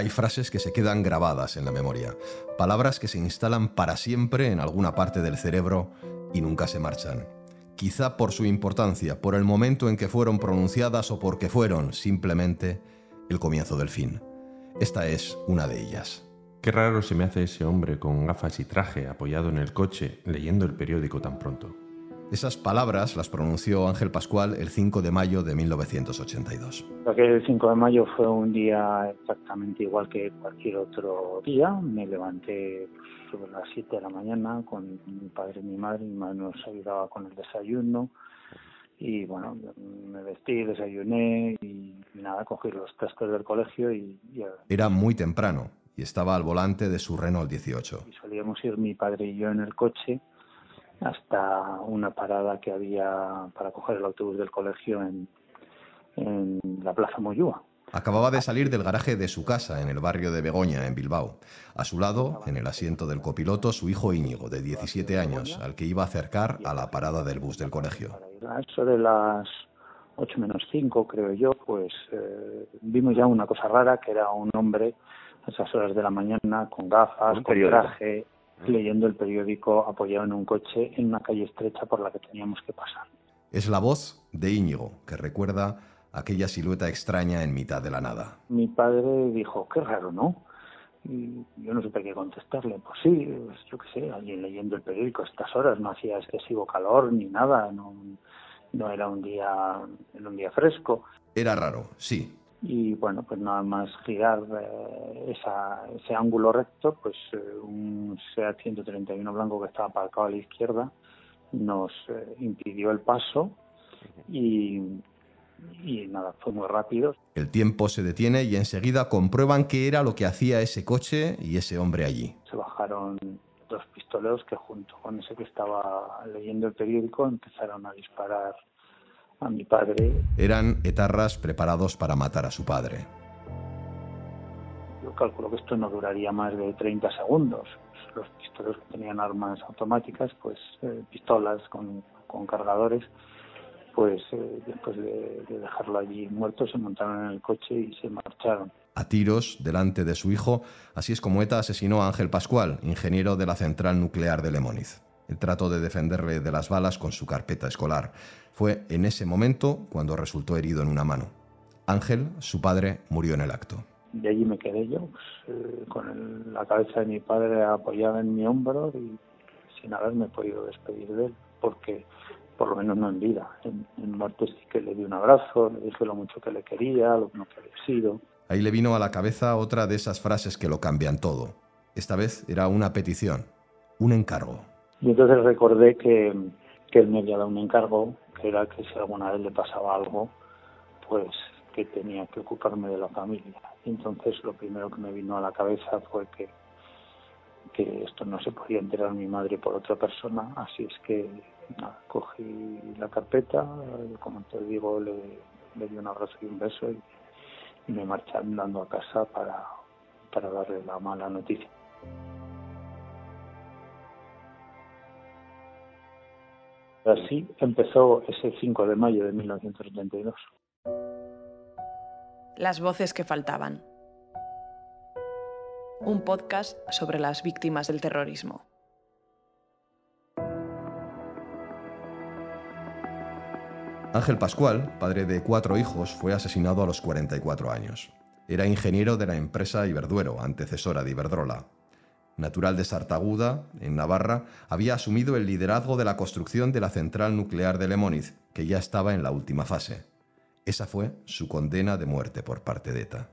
Hay frases que se quedan grabadas en la memoria, palabras que se instalan para siempre en alguna parte del cerebro y nunca se marchan. Quizá por su importancia, por el momento en que fueron pronunciadas o porque fueron simplemente el comienzo del fin. Esta es una de ellas. Qué raro se me hace ese hombre con gafas y traje apoyado en el coche leyendo el periódico tan pronto. Esas palabras las pronunció Ángel Pascual el 5 de mayo de 1982. Aquel 5 de mayo fue un día exactamente igual que cualquier otro día. Me levanté sobre las 7 de la mañana con mi padre y mi madre. Mi madre nos ayudaba con el desayuno. Y bueno, me vestí, desayuné y nada, cogí los trastos del colegio y... Era muy temprano y estaba al volante de su Renault 18. Y solíamos ir mi padre y yo en el coche hasta una parada que había para coger el autobús del colegio en, en la Plaza Moyúa. Acababa de salir del garaje de su casa en el barrio de Begoña, en Bilbao. A su lado, en el asiento del copiloto, su hijo Íñigo, de 17 años, al que iba a acercar a la parada del bus del colegio. A eso de las 8 menos 5, creo yo, pues eh, vimos ya una cosa rara, que era un hombre a esas horas de la mañana con gafas, con traje, leyendo el periódico apoyado en un coche en una calle estrecha por la que teníamos que pasar. Es la voz de Íñigo, que recuerda aquella silueta extraña en mitad de la nada. Mi padre dijo, qué raro, ¿no? Y yo no supe qué contestarle. Pues sí, pues yo qué sé, alguien leyendo el periódico a estas horas, no hacía excesivo calor ni nada, no, no era un día, era un día fresco. Era raro, sí, y bueno, pues nada más girar eh, esa, ese ángulo recto, pues eh, un SEAT 131 blanco que estaba aparcado a la izquierda nos eh, impidió el paso y, y nada, fue muy rápido. El tiempo se detiene y enseguida comprueban qué era lo que hacía ese coche y ese hombre allí. Se bajaron dos pistoleros que junto con ese que estaba leyendo el periódico empezaron a disparar a mi padre. Eran etarras preparados para matar a su padre. Yo calculo que esto no duraría más de 30 segundos. Los pistoleros que tenían armas automáticas, pues eh, pistolas con, con, cargadores, pues eh, después de, de dejarlo allí muerto se montaron en el coche y se marcharon a tiros delante de su hijo. Así es como ETA asesinó a Ángel Pascual, ingeniero de la central nuclear de Lemoniz. Trató de defenderle de las balas con su carpeta escolar. Fue en ese momento cuando resultó herido en una mano. Ángel, su padre, murió en el acto. De allí me quedé yo, pues, con la cabeza de mi padre apoyada en mi hombro y sin haberme podido despedir de él, porque por lo menos no en vida. En, en muerte sí que le di un abrazo, le dije lo mucho que le quería, lo que había sido. Ahí le vino a la cabeza otra de esas frases que lo cambian todo. Esta vez era una petición, un encargo. Y entonces recordé que, que él me había dado un encargo era que si alguna vez le pasaba algo, pues que tenía que ocuparme de la familia. Y entonces lo primero que me vino a la cabeza fue que, que esto no se podía enterar mi madre por otra persona, así es que cogí la carpeta, como te digo, le, le di un abrazo y un beso y, y me marché andando a casa para, para darle la mala noticia. Así empezó ese 5 de mayo de 1932. Las voces que faltaban. Un podcast sobre las víctimas del terrorismo. Ángel Pascual, padre de cuatro hijos, fue asesinado a los 44 años. Era ingeniero de la empresa Iberduero, antecesora de Iberdrola, natural de Sartaguda, en Navarra, había asumido el liderazgo de la construcción de la central nuclear de Lemoniz, que ya estaba en la última fase. Esa fue su condena de muerte por parte de ETA.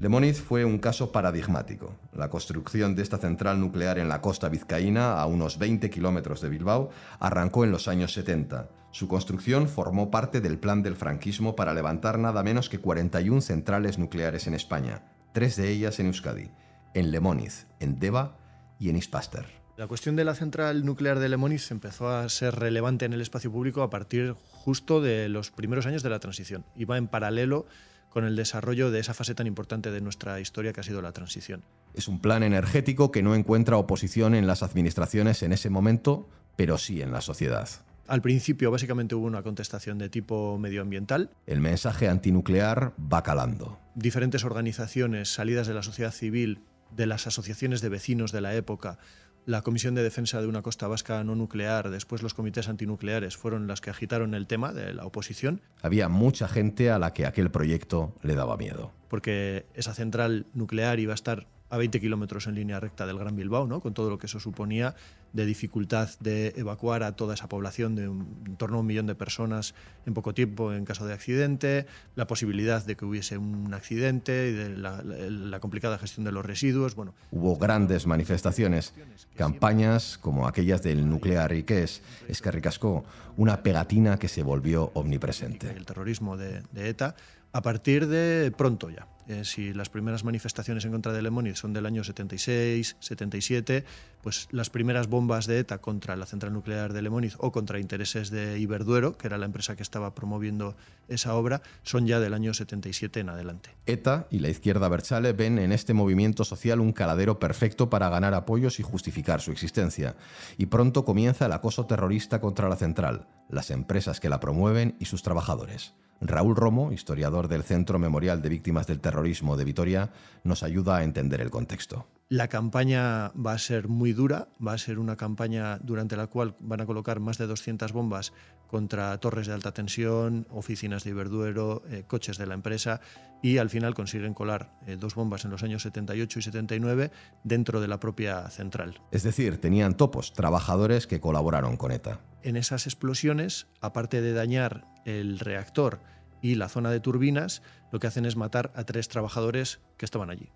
Lemoniz fue un caso paradigmático. La construcción de esta central nuclear en la costa vizcaína, a unos 20 kilómetros de Bilbao, arrancó en los años 70. Su construcción formó parte del plan del franquismo para levantar nada menos que 41 centrales nucleares en España, tres de ellas en Euskadi, en Lemoniz, en Deva y en Ispaster. La cuestión de la central nuclear de Lemoniz empezó a ser relevante en el espacio público a partir justo de los primeros años de la transición. Iba en paralelo con el desarrollo de esa fase tan importante de nuestra historia que ha sido la transición. Es un plan energético que no encuentra oposición en las administraciones en ese momento, pero sí en la sociedad. Al principio básicamente hubo una contestación de tipo medioambiental. El mensaje antinuclear va calando. Diferentes organizaciones salidas de la sociedad civil, de las asociaciones de vecinos de la época, la Comisión de Defensa de una Costa Vasca no nuclear, después los comités antinucleares fueron las que agitaron el tema de la oposición. Había mucha gente a la que aquel proyecto le daba miedo. Porque esa central nuclear iba a estar a 20 kilómetros en línea recta del Gran Bilbao, ¿no? con todo lo que eso suponía de dificultad de evacuar a toda esa población de un, en torno a un millón de personas en poco tiempo en caso de accidente, la posibilidad de que hubiese un accidente y de la, la, la complicada gestión de los residuos. Bueno, Hubo grandes manifestaciones, campañas como aquellas del nuclear y que es, es que ricascó una pegatina que se volvió omnipresente. El terrorismo de, de ETA a partir de pronto ya. Eh, si las primeras manifestaciones en contra de Lemoniz son del año 76, 77, pues las primeras bombas de ETA contra la central nuclear de Lemoniz o contra intereses de Iberduero, que era la empresa que estaba promoviendo esa obra, son ya del año 77 en adelante. ETA y la izquierda Berchale ven en este movimiento social un caladero perfecto para ganar apoyos y justificar su existencia. Y pronto comienza el acoso terrorista contra la central, las empresas que la promueven y sus trabajadores. Raúl Romo, historiador del Centro Memorial de Víctimas del Terrorismo de Vitoria, nos ayuda a entender el contexto. La campaña va a ser muy dura, va a ser una campaña durante la cual van a colocar más de 200 bombas contra torres de alta tensión, oficinas de Iberduero, eh, coches de la empresa y al final consiguen colar eh, dos bombas en los años 78 y 79 dentro de la propia central. Es decir, tenían topos, trabajadores que colaboraron con ETA. En esas explosiones, aparte de dañar el reactor y la zona de turbinas, lo que hacen es matar a tres trabajadores que estaban allí.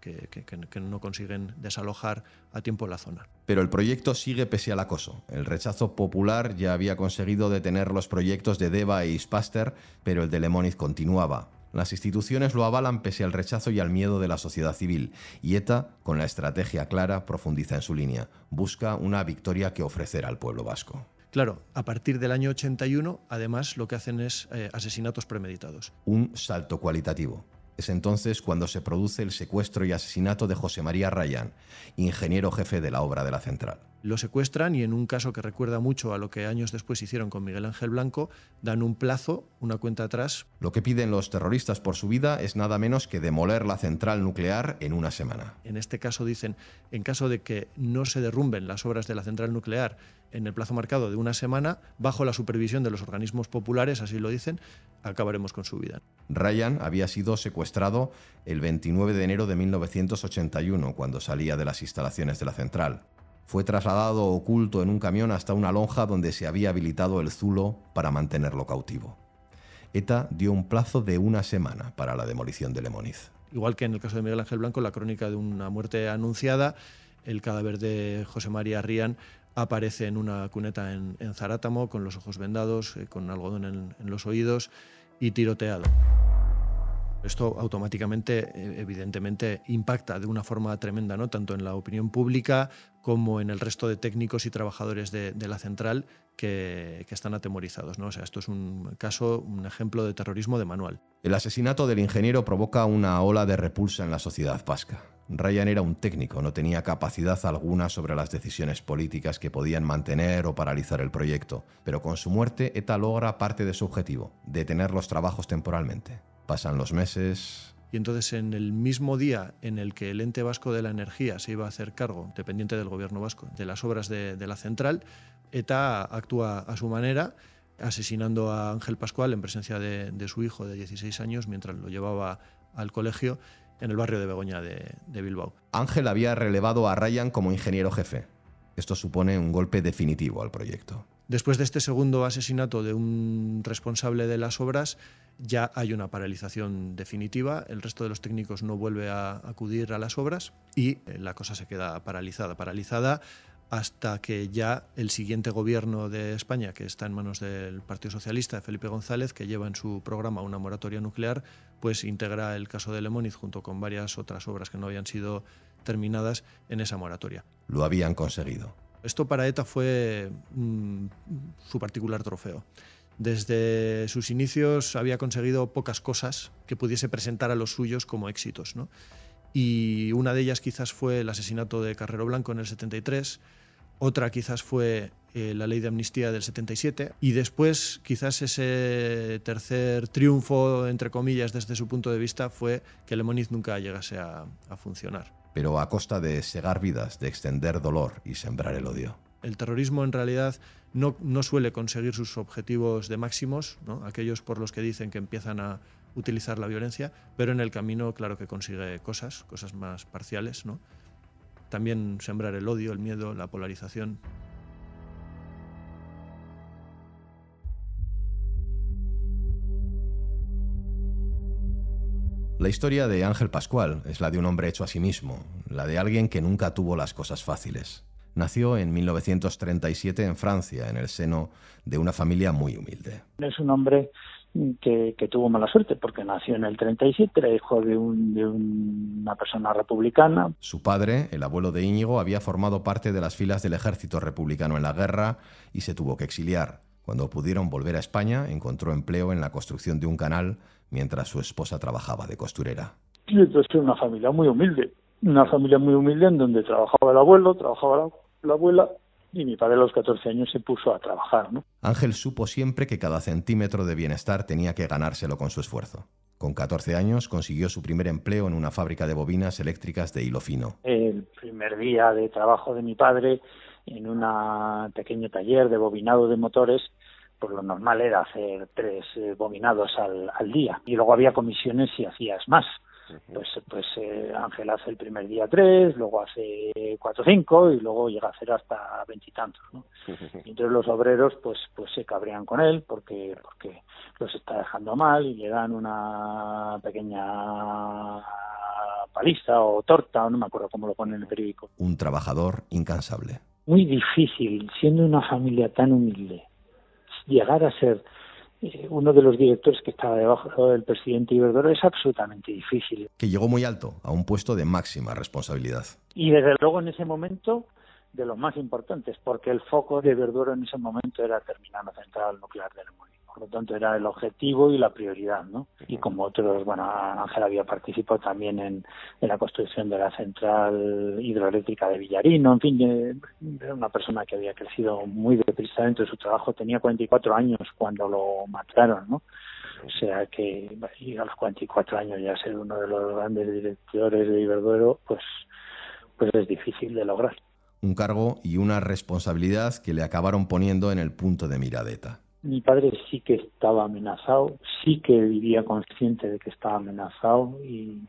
Que, no consiguen desalojar a tiempo la zona. Pero el proyecto sigue pese al acoso. El rechazo popular ya había conseguido detener los proyectos de Deva e Ispaster, pero el de Lemoniz continuaba. Las instituciones lo avalan pese al rechazo y al miedo de la sociedad civil, y ETA, con la estrategia clara, profundiza en su línea. Busca una victoria que ofrecer al pueblo vasco. Claro, a partir del año 81, además, lo que hacen es eh, asesinatos premeditados. Un salto cualitativo. Es entonces cuando se produce el secuestro y asesinato de José María Rayán, ingeniero jefe de la obra de la central. Lo secuestran y en un caso que recuerda mucho a lo que años después hicieron con Miguel Ángel Blanco, dan un plazo, una cuenta atrás. Lo que piden los terroristas por su vida es nada menos que demoler la central nuclear en una semana. En este caso dicen, en caso de que no se derrumben las obras de la central nuclear en el plazo marcado de una semana, bajo la supervisión de los organismos populares, así lo dicen, acabaremos con su vida. Ryan había sido secuestrado el 29 de enero de 1981, cuando salía de las instalaciones de la central. Fue trasladado oculto en un camión hasta una lonja donde se había habilitado el Zulo para mantenerlo cautivo. ETA dio un plazo de una semana para la demolición de Lemoniz. Igual que en el caso de Miguel Ángel Blanco, la crónica de una muerte anunciada, el cadáver de José María Rían aparece en una cuneta en, Zarátamo con los ojos vendados, eh, con algodón en, los oídos y tiroteado. Esto automáticamente, evidentemente, impacta de una forma tremenda, ¿no? tanto en la opinión pública como en el resto de técnicos y trabajadores de, de la central que, que, están atemorizados. ¿no? O sea, esto es un caso, un ejemplo de terrorismo de manual. El asesinato del ingeniero provoca una ola de repulsa en la sociedad vasca. Ryan era un técnico, no tenía capacidad alguna sobre las decisiones políticas que podían mantener o paralizar el proyecto, pero con su muerte ETA logra parte de su objetivo, detener los trabajos temporalmente. Pasan los meses. Y entonces en el mismo día en el que el ente vasco de la energía se iba a hacer cargo, dependiente del gobierno vasco, de las obras de, la central, ETA actúa a su manera, asesinando a Ángel Pascual en presencia de, su hijo de 16 años mientras lo llevaba al colegio en el barrio de Begoña de, de Bilbao. Ángel había relevado a Ryan como ingeniero jefe. Esto supone un golpe definitivo al proyecto. Después de este segundo asesinato de un responsable de las obras, ya hay una paralización definitiva, el resto de los técnicos no vuelve a acudir a las obras y la cosa se queda paralizada, paralizada hasta que ya el siguiente gobierno de España, que está en manos del Partido Socialista, Felipe González, que lleva en su programa una moratoria nuclear, pues integra el caso de Lemoniz junto con varias otras obras que no habían sido terminadas en esa moratoria. Lo habían conseguido. Esto para ETA fue mm, su particular trofeo. Desde sus inicios había conseguido pocas cosas que pudiese presentar a los suyos como éxitos. ¿no? Y una de ellas quizás fue el asesinato de Carrero Blanco en el 73, Otra quizás fue eh, la ley de amnistía del 77 y después quizás ese tercer triunfo, entre comillas, desde su punto de vista fue que el Moniz nunca llegase a, a funcionar. Pero a costa de segar vidas, de extender dolor y sembrar el odio. El terrorismo en realidad no, no suele conseguir sus objetivos de máximos, ¿no? aquellos por los que dicen que empiezan a utilizar la violencia, pero en el camino claro que consigue cosas, cosas más parciales, ¿no? También sembrar el odio, el miedo, la polarización. La historia de Ángel Pascual es la de un hombre hecho a sí mismo, la de alguien que nunca tuvo las cosas fáciles. Nació en 1937 en Francia, en el seno de una familia muy humilde. Es un hombre que, que, tuvo mala suerte porque nació en el 37, era hijo de, un, de una persona republicana. Su padre, el abuelo de Íñigo, había formado parte de las filas del ejército republicano en la guerra y se tuvo que exiliar. Cuando pudieron volver a España, encontró empleo en la construcción de un canal mientras su esposa trabajaba de costurera. Y entonces una familia muy humilde, una familia muy humilde en donde trabajaba el abuelo, trabajaba la, la abuela y mi padre a los 14 años se puso a trabajar. ¿no? Ángel supo siempre que cada centímetro de bienestar tenía que ganárselo con su esfuerzo. Con 14 años consiguió su primer empleo en una fábrica de bobinas eléctricas de hilo fino. El primer día de trabajo de mi padre en un pequeño taller de bobinado de motores, pues lo normal era hacer tres eh, bobinados al, al día. Y luego había comisiones si hacías más pues pues eh, Ángel hace el primer día tres, luego hace cuatro o cinco y luego llega a hacer hasta veintitantos, ¿no? Y entonces los obreros pues pues se cabrean con él porque porque los está dejando mal y le dan una pequeña paliza o torta, o no me acuerdo cómo lo pone en el periódico. Un trabajador incansable. Muy difícil, siendo una familia tan humilde, llegar a ser uno de los directores que estaba debajo del presidente Iberdrola es absolutamente difícil. Que llegó muy alto, a un puesto de máxima responsabilidad. Y desde luego en ese momento de los más importantes, porque el foco de Iberdrola en ese momento era terminar la central nuclear de Lemoyne. Por lo tanto, era el objetivo y la prioridad, ¿no? Y como otros, bueno, Ángel había participado también en, la construcción de la central hidroeléctrica de Villarino, en fin, era una persona que había crecido muy deprisa dentro de su trabajo, tenía 44 años cuando lo mataron, ¿no? O sea que a los 44 años ya ser uno de los grandes directores de Iberduero, pues, pues es difícil de lograr. Un cargo y una responsabilidad que le acabaron poniendo en el punto de miradeta mi padre sí que estaba amenazado, sí que vivía consciente de que estaba amenazado y,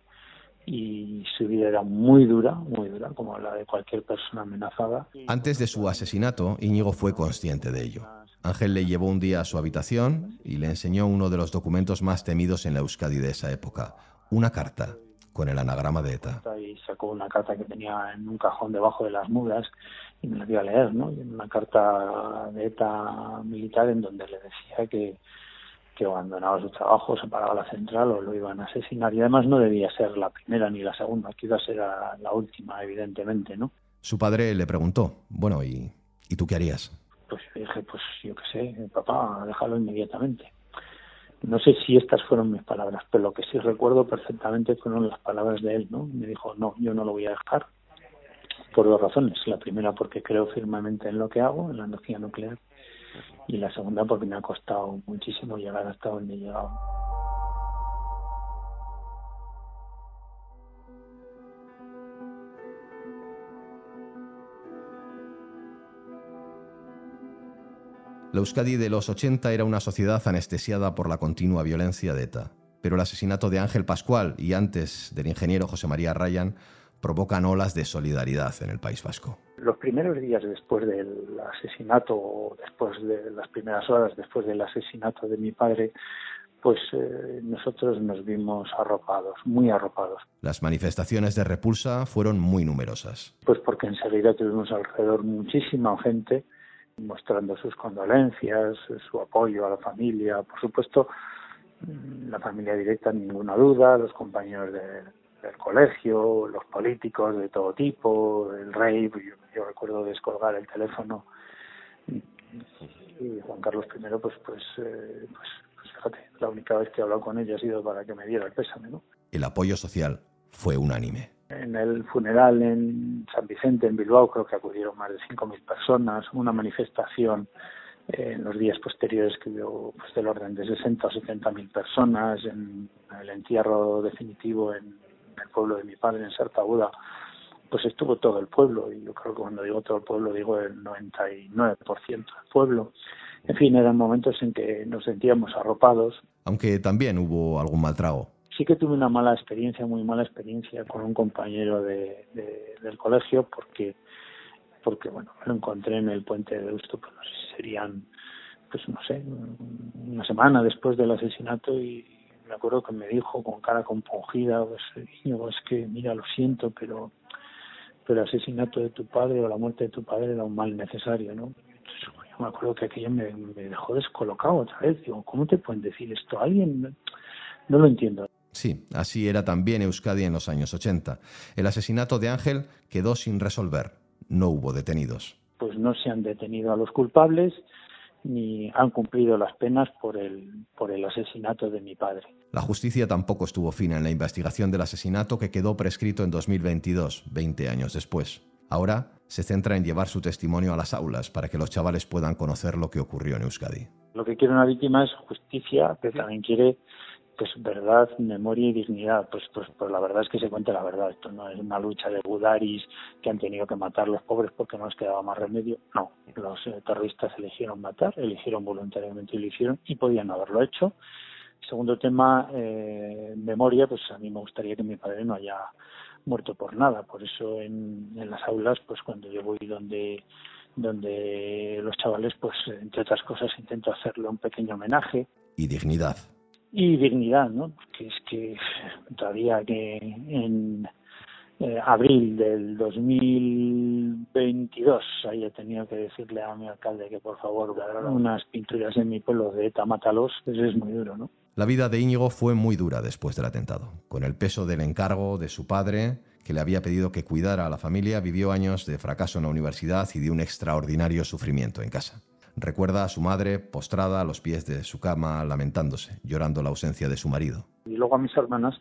y su vida era muy dura, muy dura, como la de cualquier persona amenazada. Antes de su asesinato, Íñigo fue consciente de ello. Ángel le llevó un día a su habitación y le enseñó uno de los documentos más temidos en la Euskadi de esa época, una carta con el anagrama de ETA. Y sacó una carta que tenía en un cajón debajo de las mudas y me la dio a leer, ¿no? Y una carta de ETA militar en donde le decía que, que abandonaba su trabajo, se paraba la central o lo iban a asesinar. Y además no debía ser la primera ni la segunda, quizás era la última, evidentemente, ¿no? Su padre le preguntó, bueno, ¿y, ¿y tú qué harías? Pues dije, pues yo qué sé, papá, déjalo inmediatamente. No sé si estas fueron mis palabras, pero lo que sí recuerdo perfectamente fueron las palabras de él, ¿no? Me dijo, no, yo no lo voy a dejar, por dos razones. La primera porque creo firmemente en lo que hago, en la energía nuclear, y la segunda porque me ha costado muchísimo llegar hasta donde he llegado. La Euskadi de los 80 era una sociedad anestesiada por la continua violencia de ETA, pero el asesinato de Ángel Pascual y antes del ingeniero José María Ryan provocan olas de solidaridad en el País Vasco. Los primeros días después del asesinato, después de las primeras horas después del asesinato de mi padre, pues eh, nosotros nos vimos arropados, muy arropados. Las manifestaciones de repulsa fueron muy numerosas. Pues porque enseguida tuvimos alrededor muchísima gente mostrando sus condolencias, su apoyo a la familia, por supuesto, la familia directa, ninguna duda, los compañeros de, del colegio, los políticos de todo tipo, el rey, yo, yo recuerdo descolgar el teléfono y Juan Carlos I, pues, pues, eh, pues, pues, fíjate, la única vez que he hablado con ella ha sido para que me diera el pésame, ¿no? El apoyo social fue unánime. En el funeral en San Vicente, en Bilbao, creo que acudieron más de 5.000 personas, una manifestación eh, en los días posteriores que hubo pues, del orden de 60 o 70 mil personas, en el entierro definitivo en el pueblo de mi padre, en Sartaguda, pues estuvo todo el pueblo, y yo creo que cuando digo todo el pueblo digo el 99% del pueblo. En fin, eran momentos en que nos sentíamos arropados. Aunque también hubo algún mal trago. Sí que tuve una mala experiencia, muy mala experiencia con un compañero de, del colegio, porque porque bueno, lo encontré en el puente de Deusto, pues no sé si serían, pues no sé, una semana después del asesinato y me acuerdo que me dijo con cara compungida, pues es que mira, lo siento, pero, pero el asesinato de tu padre o la muerte de tu padre era un mal necesario, ¿no? Entonces, yo me acuerdo que aquello me, me dejó descolocado otra vez, digo, ¿cómo te pueden decir esto a alguien? No lo entiendo. Sí, así era también Euskadi en los años 80. El asesinato de Ángel quedó sin resolver no hubo detenidos. Pues no se han detenido a los culpables ni han cumplido las penas por el, por el asesinato de mi padre. La justicia tampoco estuvo fina en la investigación del asesinato que quedó prescrito en 2022, 20 años después. Ahora se centra en llevar su testimonio a las aulas para que los chavales puedan conocer lo que ocurrió en Euskadi. Lo que quiere una víctima es justicia, pero también quiere pues verdad, memoria y dignidad. Pues, pues, pues la verdad es que se cuenta la verdad. Esto no es una lucha de budaris que han tenido que matar los pobres porque no les quedaba más remedio. No, los eh, terroristas eligieron matar, eligieron voluntariamente y lo hicieron y podían haberlo hecho. Segundo tema, eh, memoria, pues a mí me gustaría que mi padre no haya muerto por nada. Por eso en, en las aulas, pues cuando yo voy donde donde los chavales, pues entre otras cosas, intento hacerle un pequeño homenaje. Y dignidad y dignidad, ¿no? Porque es que todavía que en eh, abril del 2022 haya tenido que decirle a mi alcalde que por favor haga unas pinturas en mi pueblo de ETA Mátalos, pues es muy duro, ¿no? La vida de Íñigo fue muy dura después del atentado. Con el peso del encargo de su padre, que le había pedido que cuidara a la familia, vivió años de fracaso en la universidad y de un extraordinario sufrimiento en casa. Recuerda a su madre postrada a los pies de su cama, lamentándose, llorando la ausencia de su marido. Y luego a mis hermanas,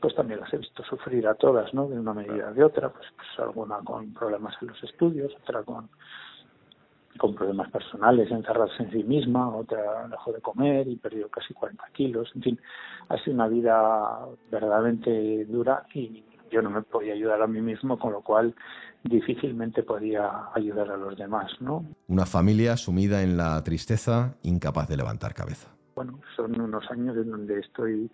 pues también las he visto sufrir a todas, ¿no? De una medida o de otra, pues, pues alguna con problemas en los estudios, otra con con problemas personales, encerrarse en sí misma, otra dejó de comer y perdió casi 40 kilos. En fin, ha sido una vida verdaderamente dura y yo no me podía ayudar a mí mismo, con lo cual difícilmente podía ayudar a los demás, ¿no? Una familia sumida en la tristeza, incapaz de levantar cabeza. Bueno, son unos años en donde estoy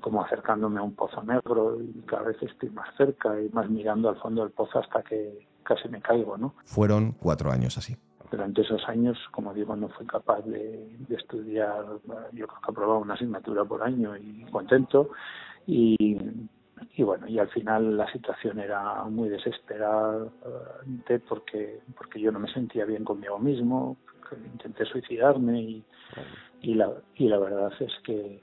como acercándome a un pozo negro y cada vez estoy más cerca y más mirando al fondo del pozo hasta que casi me caigo, ¿no? Fueron cuatro años así. Durante esos años, como digo, no fui capaz de, de estudiar, yo creo que aprobaba una asignatura por año y contento y y bueno y al final la situación era muy desesperante porque porque yo no me sentía bien conmigo mismo intenté suicidarme y, y la y la verdad es que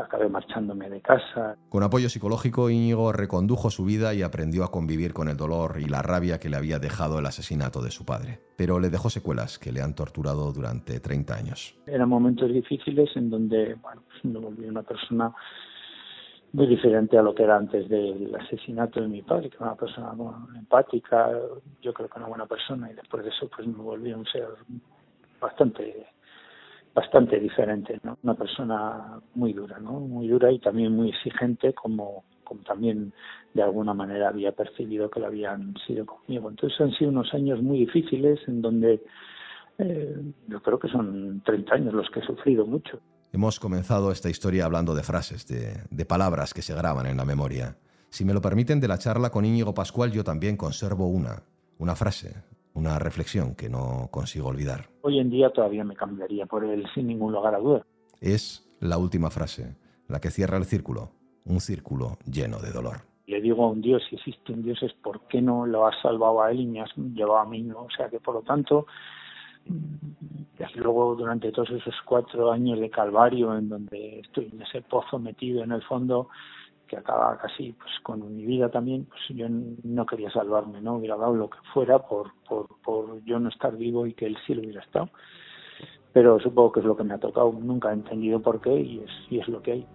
acabé marchándome de casa. Con apoyo psicológico, Íñigo recondujo su vida y aprendió a convivir con el dolor y la rabia que le había dejado el asesinato de su padre. Pero le dejó secuelas que le han torturado durante 30 años. Eran momentos difíciles en donde bueno, pues me volví una persona muy diferente a lo que era antes del asesinato de mi padre, que era una persona empática, yo creo que una buena persona, y después de eso pues me volví un ser bastante bastante diferente, ¿no? Una persona muy dura, ¿no? Muy dura y también muy exigente como, como también de alguna manera había percibido que lo habían sido conmigo. Entonces han sido unos años muy difíciles en donde eh, yo creo que son 30 años los que he sufrido mucho. Hemos comenzado esta historia hablando de frases, de, palabras que se graban en la memoria. Si me lo permiten, de la charla con Íñigo Pascual yo también conservo una, una frase, una reflexión que no consigo olvidar. Hoy en día todavía me cambiaría por él sin ningún lugar a duda. Es la última frase, la que cierra el círculo, un círculo lleno de dolor. Le digo a un Dios, si existe un Dios es por qué no lo has salvado a él y me has llevado a mí, ¿no? O sea que por lo tanto y luego durante todos esos cuatro años de calvario en donde estoy en ese pozo metido en el fondo que acaba casi pues con mi vida también pues yo no quería salvarme no hubiera dado lo que fuera por por por yo no estar vivo y que él sí lo hubiera estado. Pero supongo que es lo que me ha tocado. Nunca he entendido por qué y es y es lo que hay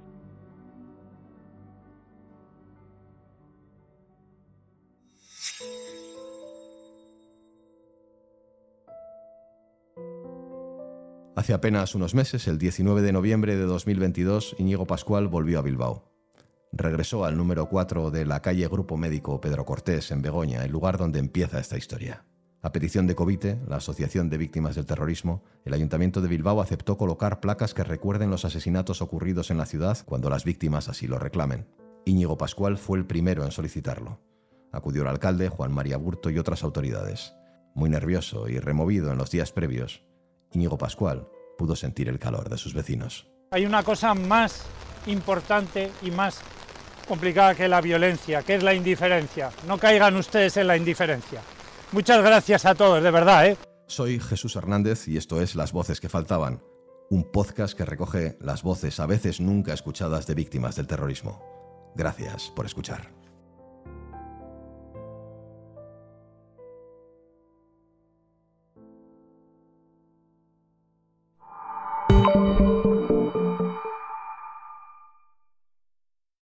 Hace apenas unos meses, el 19 de noviembre de 2022, Íñigo Pascual volvió a Bilbao. Regresó al número 4 de la calle Grupo Médico Pedro Cortés, en Begoña, el lugar donde empieza esta historia. A petición de Covite, la Asociación de Víctimas del Terrorismo, el Ayuntamiento de Bilbao aceptó colocar placas que recuerden los asesinatos ocurridos en la ciudad cuando las víctimas así lo reclamen. Íñigo Pascual fue el primero en solicitarlo. Acudió el alcalde, Juan María Burto y otras autoridades. Muy nervioso y removido en los días previos, Íñigo Pascual pudo sentir el calor de sus vecinos. Hay una cosa más importante y más complicada que la violencia, que es la indiferencia. No caigan ustedes en la indiferencia. Muchas gracias a todos, de verdad. ¿eh? Soy Jesús Hernández y esto es Las Voces que Faltaban, un podcast que recoge las voces a veces nunca escuchadas de víctimas del terrorismo. Gracias por escuchar.